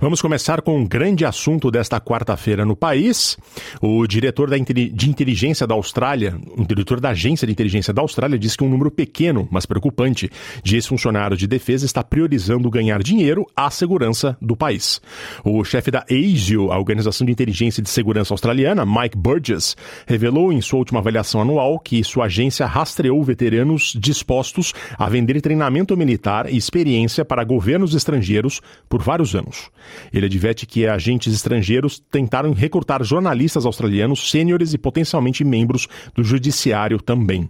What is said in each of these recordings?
Vamos começar com um grande assunto desta quarta-feira no país. O diretor de inteligência da Austrália, o diretor da agência de inteligência da Austrália, diz que um número pequeno, mas preocupante, de ex-funcionários de defesa está priorizando ganhar dinheiro à segurança do país. O chefe da ASIO, a Organização de Inteligência e de Segurança Australiana, Mike Burgess, revelou em sua última avaliação anual que sua agência rastreou veteranos dispostos a vender treinamento militar e experiência para governos estrangeiros por vários anos. Ele adverte que agentes estrangeiros tentaram recrutar jornalistas australianos sêniores e potencialmente membros do judiciário também.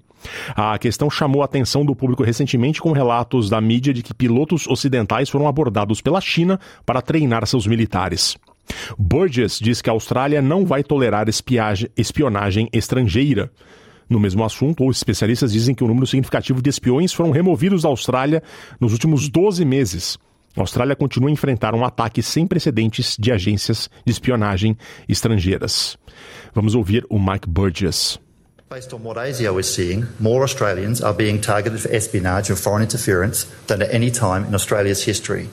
A questão chamou a atenção do público recentemente com relatos da mídia de que pilotos ocidentais foram abordados pela China para treinar seus militares. Burgess diz que a Austrália não vai tolerar espionagem estrangeira. No mesmo assunto, os especialistas dizem que um número significativo de espiões foram removidos da Austrália nos últimos 12 meses. A Austrália continua a enfrentar um ataque sem precedentes de agências de espionagem estrangeiras. Vamos ouvir o Mike Burgess. Based on what ASIO is seeing, more Australians are being targeted for espionage or foreign interference than at any time in Australia's history.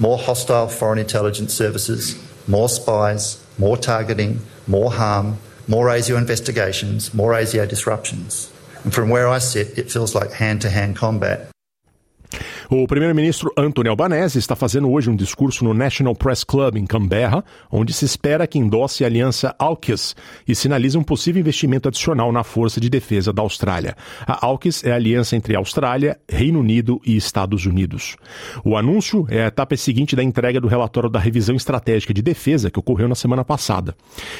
More hostile foreign intelligence services, more spies, more targeting, more harm, more ASIO investigations, more ASIO disruptions. And from where I sit, it feels like hand to hand combat. O primeiro-ministro Anthony Albanese está fazendo hoje um discurso no National Press Club em Canberra, onde se espera que endosse a aliança AUKUS e sinalize um possível investimento adicional na Força de Defesa da Austrália. A AUKUS é a aliança entre Austrália, Reino Unido e Estados Unidos. O anúncio é a etapa seguinte da entrega do relatório da revisão estratégica de defesa que ocorreu na semana passada.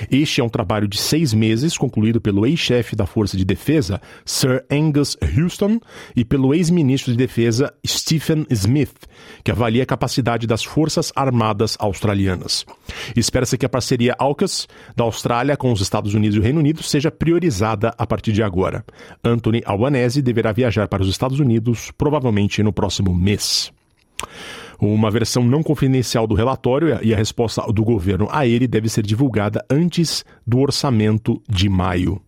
Este é um trabalho de seis meses, concluído pelo ex-chefe da Força de Defesa, Sir Angus Houston, e pelo ex-ministro de Defesa, Steve Stephen Smith, que avalia a capacidade das Forças Armadas Australianas. Espera-se que a parceria AUKUS da Austrália com os Estados Unidos e o Reino Unido seja priorizada a partir de agora. Anthony Albanese deverá viajar para os Estados Unidos provavelmente no próximo mês. Uma versão não confidencial do relatório e a resposta do governo a ele deve ser divulgada antes do orçamento de maio.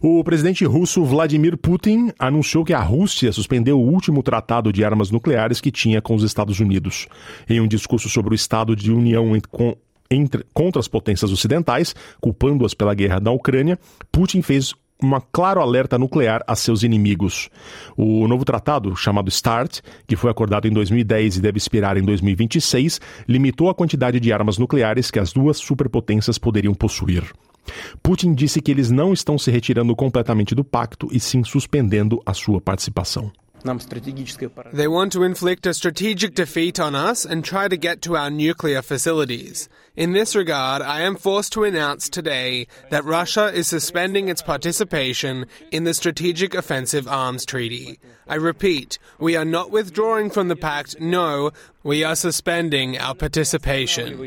O presidente russo Vladimir Putin anunciou que a Rússia suspendeu o último tratado de armas nucleares que tinha com os Estados Unidos. Em um discurso sobre o estado de união com entre, contra as potências ocidentais, culpando-as pela guerra da Ucrânia, Putin fez um claro alerta nuclear a seus inimigos. O novo tratado, chamado START, que foi acordado em 2010 e deve expirar em 2026, limitou a quantidade de armas nucleares que as duas superpotências poderiam possuir. Putin disse que eles não estão se retirando completamente do pacto e sim suspendendo a sua participação. They want to inflict a strategic defeat on us and try to get to our nuclear facilities. In this regard, I am forced to announce today that Russia is suspending its participation in the Strategic Offensive Arms Treaty. I repeat, we are not withdrawing from the pact, no, we are suspending our participation.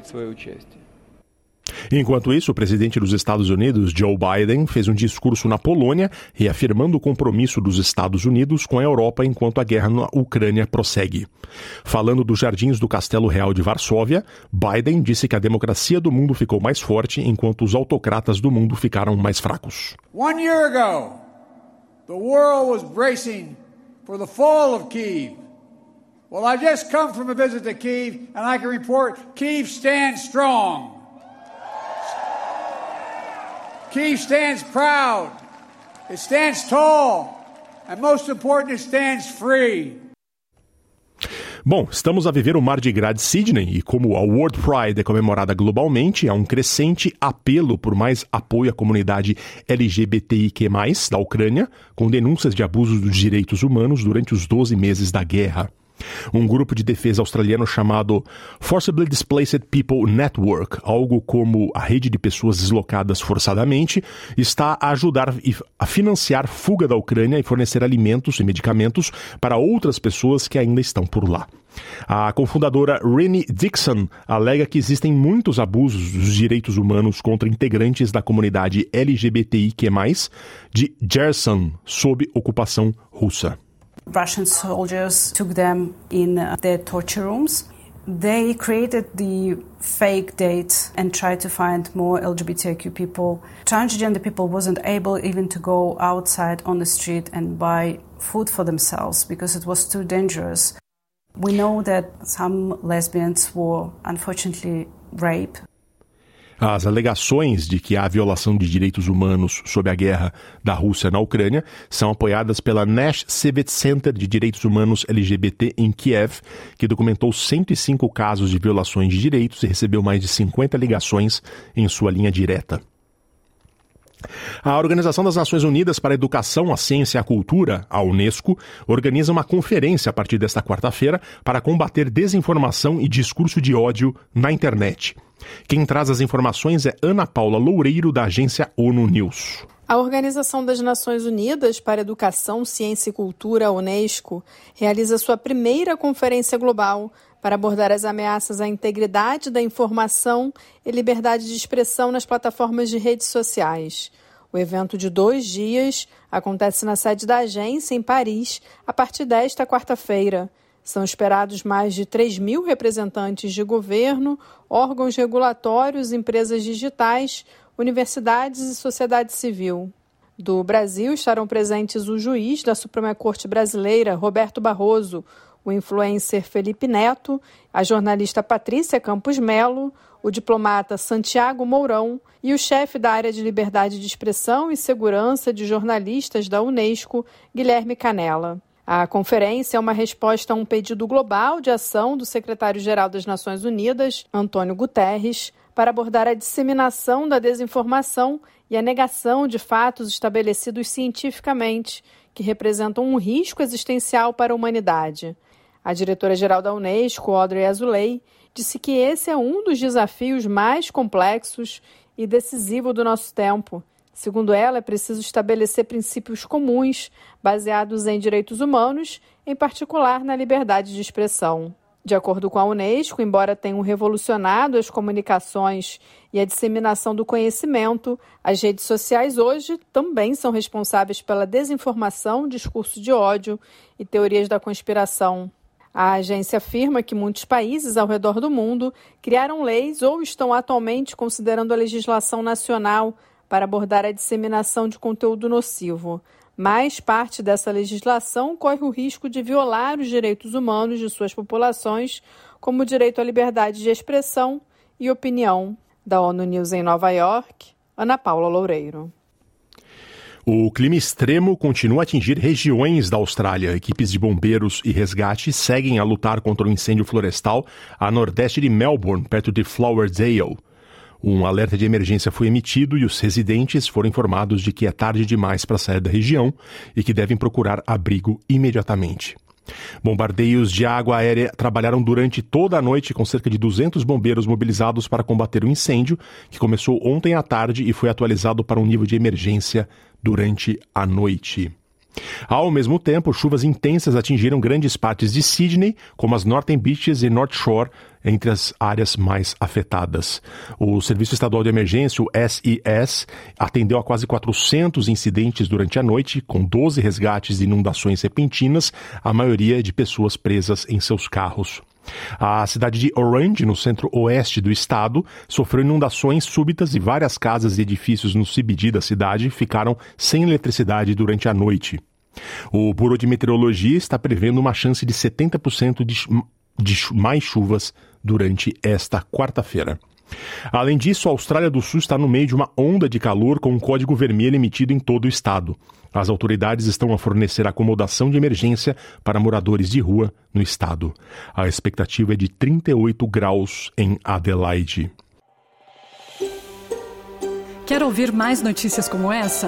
Enquanto isso, o presidente dos Estados Unidos, Joe Biden, fez um discurso na Polônia, reafirmando o compromisso dos Estados Unidos com a Europa enquanto a guerra na Ucrânia prossegue. Falando dos jardins do Castelo Real de Varsóvia, Biden disse que a democracia do mundo ficou mais forte enquanto os autocratas do mundo ficaram mais fracos. One year ago, the world was bracing for the fall of Kiev. Well, I just come from a visit to Kiev, and I can report Kiev stands strong. Kiev stands proud, it stands tall, and most important, it stands free. Bom, estamos a viver o Mar de Gras de Sydney e como a World Pride é comemorada globalmente, há um crescente apelo por mais apoio à comunidade LGBTIQ+, da Ucrânia, com denúncias de abusos dos direitos humanos durante os 12 meses da guerra. Um grupo de defesa australiano chamado Forcibly Displaced People Network, algo como a rede de pessoas deslocadas forçadamente, está a ajudar a financiar fuga da Ucrânia e fornecer alimentos e medicamentos para outras pessoas que ainda estão por lá. A cofundadora Rennie Dixon alega que existem muitos abusos dos direitos humanos contra integrantes da comunidade LGBTIQ+, de Gerson, sob ocupação russa. Russian soldiers took them in uh, their torture rooms. they created the fake date and tried to find more LGBTQ people. Transgender people wasn't able even to go outside on the street and buy food for themselves because it was too dangerous. We know that some lesbians were unfortunately raped As alegações de que há violação de direitos humanos sob a guerra da Rússia na Ucrânia são apoiadas pela Nash Civic Center de Direitos Humanos LGBT em Kiev, que documentou 105 casos de violações de direitos e recebeu mais de 50 ligações em sua linha direta. A Organização das Nações Unidas para a Educação, a Ciência e a Cultura, a Unesco, organiza uma conferência a partir desta quarta-feira para combater desinformação e discurso de ódio na internet. Quem traz as informações é Ana Paula Loureiro, da agência ONU News. A Organização das Nações Unidas para Educação, Ciência e Cultura, a Unesco, realiza sua primeira conferência global para abordar as ameaças à integridade da informação e liberdade de expressão nas plataformas de redes sociais. O evento de dois dias acontece na sede da agência, em Paris, a partir desta quarta-feira. São esperados mais de 3 mil representantes de governo, órgãos regulatórios, empresas digitais, universidades e sociedade civil. Do Brasil estarão presentes o juiz da Suprema Corte Brasileira, Roberto Barroso, o influencer Felipe Neto, a jornalista Patrícia Campos Melo, o diplomata Santiago Mourão e o chefe da área de liberdade de expressão e segurança de jornalistas da Unesco, Guilherme Canella. A conferência é uma resposta a um pedido global de ação do secretário-geral das Nações Unidas, Antônio Guterres, para abordar a disseminação da desinformação e a negação de fatos estabelecidos cientificamente, que representam um risco existencial para a humanidade. A diretora-geral da Unesco, Audrey Azoulay, disse que esse é um dos desafios mais complexos e decisivo do nosso tempo Segundo ela, é preciso estabelecer princípios comuns baseados em direitos humanos, em particular na liberdade de expressão. De acordo com a Unesco, embora tenham revolucionado as comunicações e a disseminação do conhecimento, as redes sociais hoje também são responsáveis pela desinformação, discurso de ódio e teorias da conspiração. A agência afirma que muitos países ao redor do mundo criaram leis ou estão atualmente considerando a legislação nacional para abordar a disseminação de conteúdo nocivo, mas parte dessa legislação corre o risco de violar os direitos humanos de suas populações, como o direito à liberdade de expressão e opinião. Da ONU News em Nova York, Ana Paula Loureiro. O clima extremo continua a atingir regiões da Austrália. Equipes de bombeiros e resgate seguem a lutar contra o incêndio florestal a nordeste de Melbourne, perto de Flowerdale. Um alerta de emergência foi emitido e os residentes foram informados de que é tarde demais para sair da região e que devem procurar abrigo imediatamente. Bombardeios de água aérea trabalharam durante toda a noite com cerca de 200 bombeiros mobilizados para combater o incêndio, que começou ontem à tarde e foi atualizado para um nível de emergência durante a noite. Ao mesmo tempo, chuvas intensas atingiram grandes partes de Sydney, como as Northern Beaches e North Shore, entre as áreas mais afetadas. O Serviço Estadual de Emergência, o SIS, atendeu a quase 400 incidentes durante a noite, com 12 resgates de inundações repentinas, a maioria de pessoas presas em seus carros. A cidade de Orange, no centro-oeste do estado, sofreu inundações súbitas e várias casas e edifícios no CBD da cidade ficaram sem eletricidade durante a noite. O Bureau de Meteorologia está prevendo uma chance de 70% de, de mais chuvas durante esta quarta-feira. Além disso, a Austrália do Sul está no meio de uma onda de calor com um código vermelho emitido em todo o estado. As autoridades estão a fornecer acomodação de emergência para moradores de rua no estado. A expectativa é de 38 graus em Adelaide. Quer ouvir mais notícias como essa?